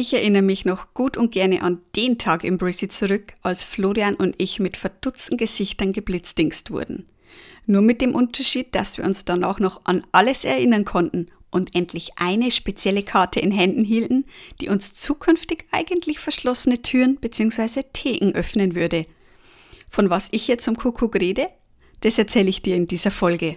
Ich erinnere mich noch gut und gerne an den Tag im Brizzy zurück, als Florian und ich mit verdutzten Gesichtern geblitzdingst wurden. Nur mit dem Unterschied, dass wir uns danach noch an alles erinnern konnten und endlich eine spezielle Karte in Händen hielten, die uns zukünftig eigentlich verschlossene Türen bzw. Theken öffnen würde. Von was ich jetzt zum Kuckuck rede, das erzähle ich dir in dieser Folge.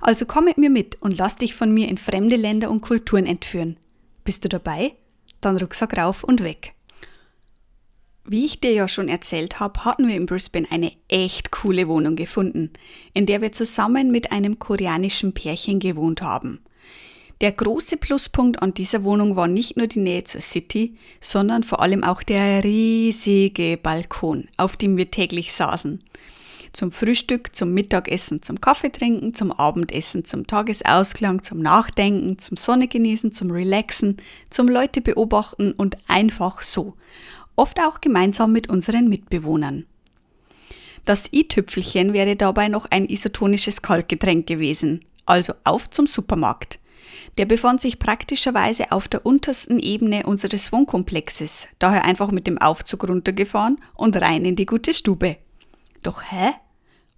Also komm mit mir mit und lass dich von mir in fremde Länder und Kulturen entführen. Bist du dabei? Dann Rucksack rauf und weg. Wie ich dir ja schon erzählt habe, hatten wir in Brisbane eine echt coole Wohnung gefunden, in der wir zusammen mit einem koreanischen Pärchen gewohnt haben. Der große Pluspunkt an dieser Wohnung war nicht nur die Nähe zur City, sondern vor allem auch der riesige Balkon, auf dem wir täglich saßen zum Frühstück, zum Mittagessen, zum Kaffeetrinken, zum Abendessen, zum Tagesausklang, zum Nachdenken, zum Sonne genießen, zum Relaxen, zum Leute beobachten und einfach so. Oft auch gemeinsam mit unseren Mitbewohnern. Das i-Tüpfelchen wäre dabei noch ein isotonisches Kaltgetränk gewesen, also auf zum Supermarkt. Der befand sich praktischerweise auf der untersten Ebene unseres Wohnkomplexes, daher einfach mit dem Aufzug runtergefahren und rein in die gute Stube. Doch hä?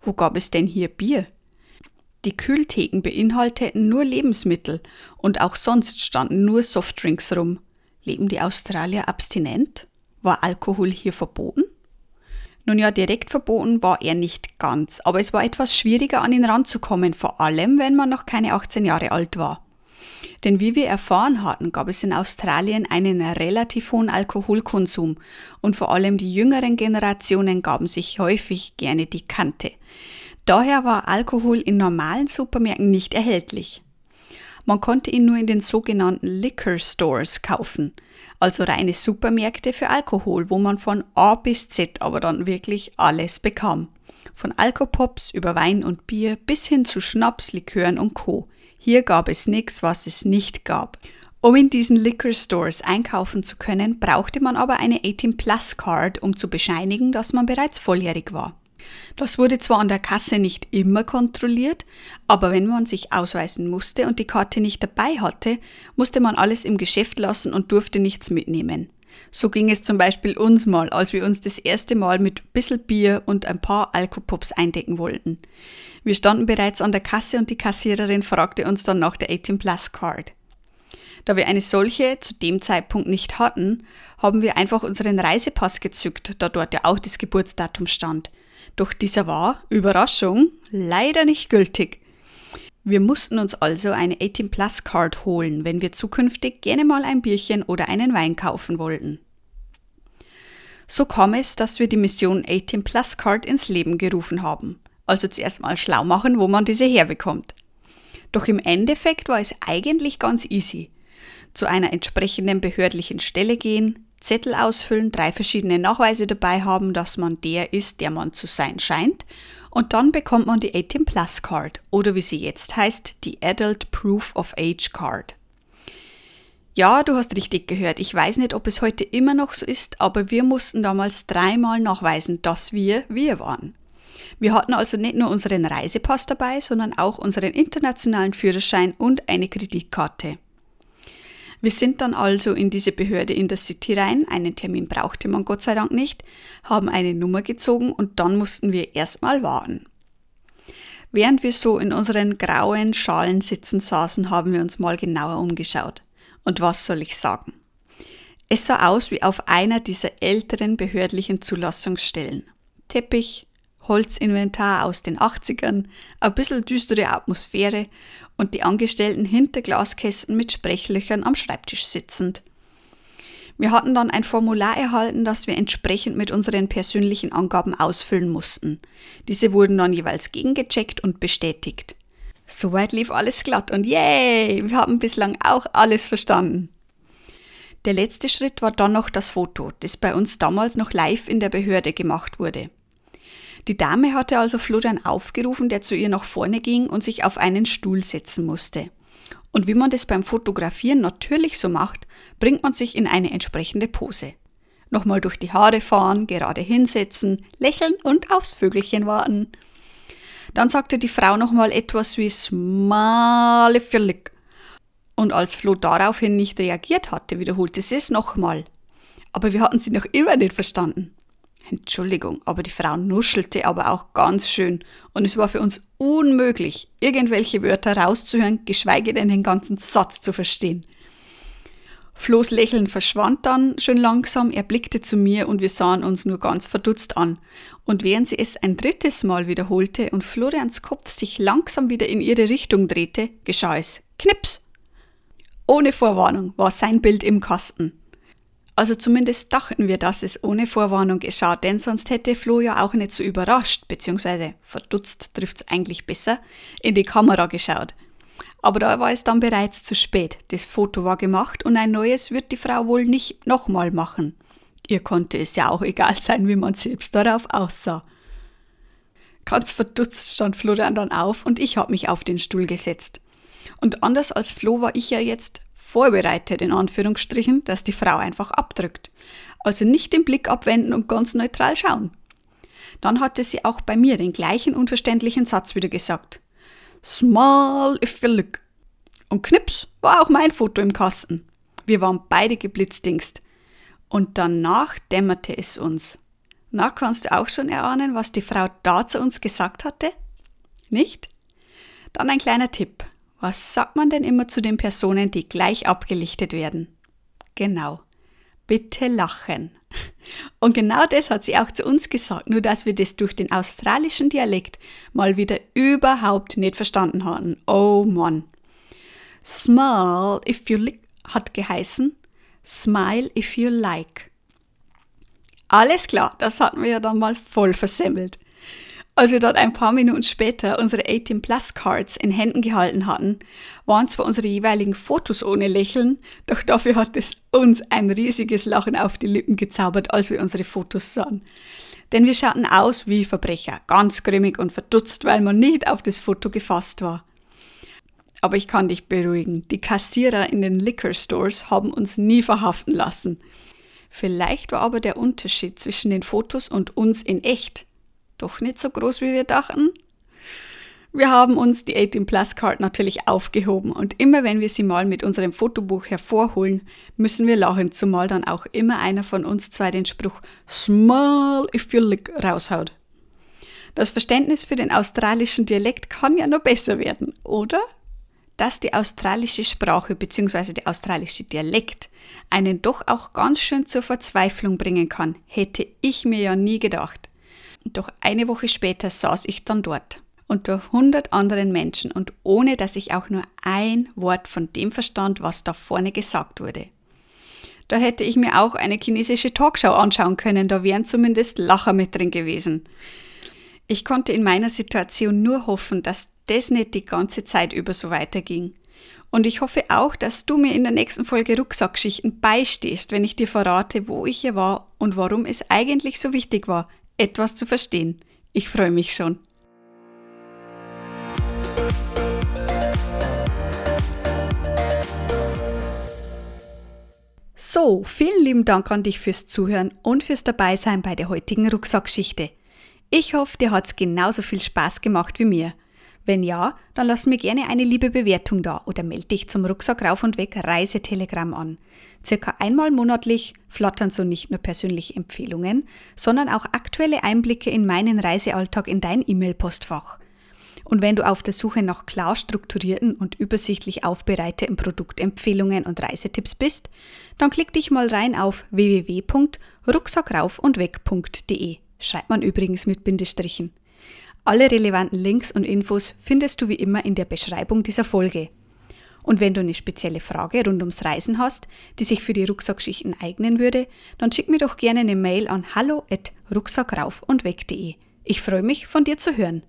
Wo gab es denn hier Bier? Die Kühltheken beinhalteten nur Lebensmittel und auch sonst standen nur Softdrinks rum. Leben die Australier abstinent? War Alkohol hier verboten? Nun ja, direkt verboten war er nicht ganz, aber es war etwas schwieriger an ihn ranzukommen, vor allem wenn man noch keine 18 Jahre alt war. Denn wie wir erfahren hatten, gab es in Australien einen relativ hohen Alkoholkonsum und vor allem die jüngeren Generationen gaben sich häufig gerne die Kante. Daher war Alkohol in normalen Supermärkten nicht erhältlich. Man konnte ihn nur in den sogenannten Liquor Stores kaufen, also reine Supermärkte für Alkohol, wo man von A bis Z aber dann wirklich alles bekam. Von Alkopops über Wein und Bier bis hin zu Schnaps, Likören und Co. Hier gab es nichts, was es nicht gab. Um in diesen Liquor Stores einkaufen zu können, brauchte man aber eine 18 Plus Card, um zu bescheinigen, dass man bereits volljährig war. Das wurde zwar an der Kasse nicht immer kontrolliert, aber wenn man sich ausweisen musste und die Karte nicht dabei hatte, musste man alles im Geschäft lassen und durfte nichts mitnehmen. So ging es zum Beispiel uns mal, als wir uns das erste Mal mit bissel Bier und ein paar Alkopops eindecken wollten. Wir standen bereits an der Kasse und die Kassiererin fragte uns dann nach der 18 Plus Card. Da wir eine solche zu dem Zeitpunkt nicht hatten, haben wir einfach unseren Reisepass gezückt, da dort ja auch das Geburtsdatum stand. Doch dieser war, Überraschung, leider nicht gültig. Wir mussten uns also eine 18 Plus Card holen, wenn wir zukünftig gerne mal ein Bierchen oder einen Wein kaufen wollten. So kam es, dass wir die Mission 18 Plus Card ins Leben gerufen haben. Also zuerst mal schlau machen, wo man diese herbekommt. Doch im Endeffekt war es eigentlich ganz easy. Zu einer entsprechenden behördlichen Stelle gehen, Zettel ausfüllen, drei verschiedene Nachweise dabei haben, dass man der ist, der man zu sein scheint und dann bekommt man die 18 Plus Card oder wie sie jetzt heißt, die Adult Proof of Age Card. Ja, du hast richtig gehört. Ich weiß nicht, ob es heute immer noch so ist, aber wir mussten damals dreimal nachweisen, dass wir wir waren. Wir hatten also nicht nur unseren Reisepass dabei, sondern auch unseren internationalen Führerschein und eine Kreditkarte. Wir sind dann also in diese Behörde in der City rein, einen Termin brauchte man Gott sei Dank nicht, haben eine Nummer gezogen und dann mussten wir erstmal warten. Während wir so in unseren grauen Schalen sitzen saßen, haben wir uns mal genauer umgeschaut. Und was soll ich sagen? Es sah aus wie auf einer dieser älteren behördlichen Zulassungsstellen. Teppich, Holzinventar aus den 80ern, ein bisschen düstere Atmosphäre und die Angestellten hinter Glaskästen mit Sprechlöchern am Schreibtisch sitzend. Wir hatten dann ein Formular erhalten, das wir entsprechend mit unseren persönlichen Angaben ausfüllen mussten. Diese wurden dann jeweils gegengecheckt und bestätigt. Soweit lief alles glatt und yay, wir haben bislang auch alles verstanden. Der letzte Schritt war dann noch das Foto, das bei uns damals noch live in der Behörde gemacht wurde. Die Dame hatte also Florian aufgerufen, der zu ihr nach vorne ging und sich auf einen Stuhl setzen musste. Und wie man das beim Fotografieren natürlich so macht, bringt man sich in eine entsprechende Pose. Nochmal durch die Haare fahren, gerade hinsetzen, lächeln und aufs Vögelchen warten. Dann sagte die Frau nochmal etwas wie Smale Füllig. Und als Flo daraufhin nicht reagiert hatte, wiederholte sie es nochmal. Aber wir hatten sie noch immer nicht verstanden. Entschuldigung, aber die Frau nuschelte aber auch ganz schön und es war für uns unmöglich, irgendwelche Wörter rauszuhören, geschweige denn den ganzen Satz zu verstehen. Flo's Lächeln verschwand dann schon langsam, er blickte zu mir und wir sahen uns nur ganz verdutzt an. Und während sie es ein drittes Mal wiederholte und Florians Kopf sich langsam wieder in ihre Richtung drehte, geschah es. Knips! Ohne Vorwarnung war sein Bild im Kasten. Also zumindest dachten wir, dass es ohne Vorwarnung geschah, denn sonst hätte Flo ja auch nicht so überrascht, beziehungsweise verdutzt trifft's eigentlich besser, in die Kamera geschaut. Aber da war es dann bereits zu spät. Das Foto war gemacht und ein neues wird die Frau wohl nicht nochmal machen. Ihr konnte es ja auch egal sein, wie man selbst darauf aussah. Ganz verdutzt stand Florian dann auf und ich habe mich auf den Stuhl gesetzt. Und anders als Flo war ich ja jetzt vorbereitet, in Anführungsstrichen, dass die Frau einfach abdrückt. Also nicht den Blick abwenden und ganz neutral schauen. Dann hatte sie auch bei mir den gleichen unverständlichen Satz wieder gesagt. Small if you look. Und knips war auch mein Foto im Kasten. Wir waren beide geblitzdingst. Und danach dämmerte es uns. Na, kannst du auch schon erahnen, was die Frau da zu uns gesagt hatte? Nicht? Dann ein kleiner Tipp. Was sagt man denn immer zu den Personen, die gleich abgelichtet werden? Genau. Bitte lachen. Und genau das hat sie auch zu uns gesagt, nur dass wir das durch den australischen Dialekt mal wieder überhaupt nicht verstanden hatten. Oh Mann. Smile if you like hat geheißen Smile if you like. Alles klar, das hatten wir ja dann mal voll versemmelt. Als wir dort ein paar Minuten später unsere 18 Plus Cards in Händen gehalten hatten, waren zwar unsere jeweiligen Fotos ohne Lächeln, doch dafür hat es uns ein riesiges Lachen auf die Lippen gezaubert, als wir unsere Fotos sahen. Denn wir schauten aus wie Verbrecher, ganz grimmig und verdutzt, weil man nicht auf das Foto gefasst war. Aber ich kann dich beruhigen, die Kassierer in den Liquor Stores haben uns nie verhaften lassen. Vielleicht war aber der Unterschied zwischen den Fotos und uns in echt doch nicht so groß, wie wir dachten. Wir haben uns die 18 Plus Card natürlich aufgehoben und immer wenn wir sie mal mit unserem Fotobuch hervorholen, müssen wir lachen, zumal dann auch immer einer von uns zwei den Spruch Small if you lick raushaut. Das Verständnis für den australischen Dialekt kann ja noch besser werden, oder? Dass die australische Sprache bzw. der australische Dialekt einen doch auch ganz schön zur Verzweiflung bringen kann, hätte ich mir ja nie gedacht. Doch eine Woche später saß ich dann dort unter hundert anderen Menschen und ohne dass ich auch nur ein Wort von dem verstand, was da vorne gesagt wurde. Da hätte ich mir auch eine chinesische Talkshow anschauen können, da wären zumindest Lacher mit drin gewesen. Ich konnte in meiner Situation nur hoffen, dass das nicht die ganze Zeit über so weiterging. Und ich hoffe auch, dass du mir in der nächsten Folge Rucksackschichten beistehst, wenn ich dir verrate, wo ich hier war und warum es eigentlich so wichtig war, etwas zu verstehen. Ich freue mich schon. So, vielen lieben Dank an dich fürs Zuhören und fürs Dabeisein bei der heutigen Rucksackschichte. Ich hoffe, dir hat es genauso viel Spaß gemacht wie mir. Wenn ja, dann lass mir gerne eine liebe Bewertung da oder melde dich zum Rucksack rauf und weg Reisetelegramm an. Circa einmal monatlich flattern so nicht nur persönliche Empfehlungen, sondern auch aktuelle Einblicke in meinen Reisealltag in dein E-Mail-Postfach. Und wenn du auf der Suche nach klar strukturierten und übersichtlich aufbereiteten Produktempfehlungen und Reisetipps bist, dann klick dich mal rein auf www.rucksackraufundweg.de. Schreibt man übrigens mit Bindestrichen. Alle relevanten Links und Infos findest du wie immer in der Beschreibung dieser Folge. Und wenn du eine spezielle Frage rund ums Reisen hast, die sich für die Rucksackschichten eignen würde, dann schick mir doch gerne eine Mail an hallo@rucksackraufundweg.de. Ich freue mich, von dir zu hören.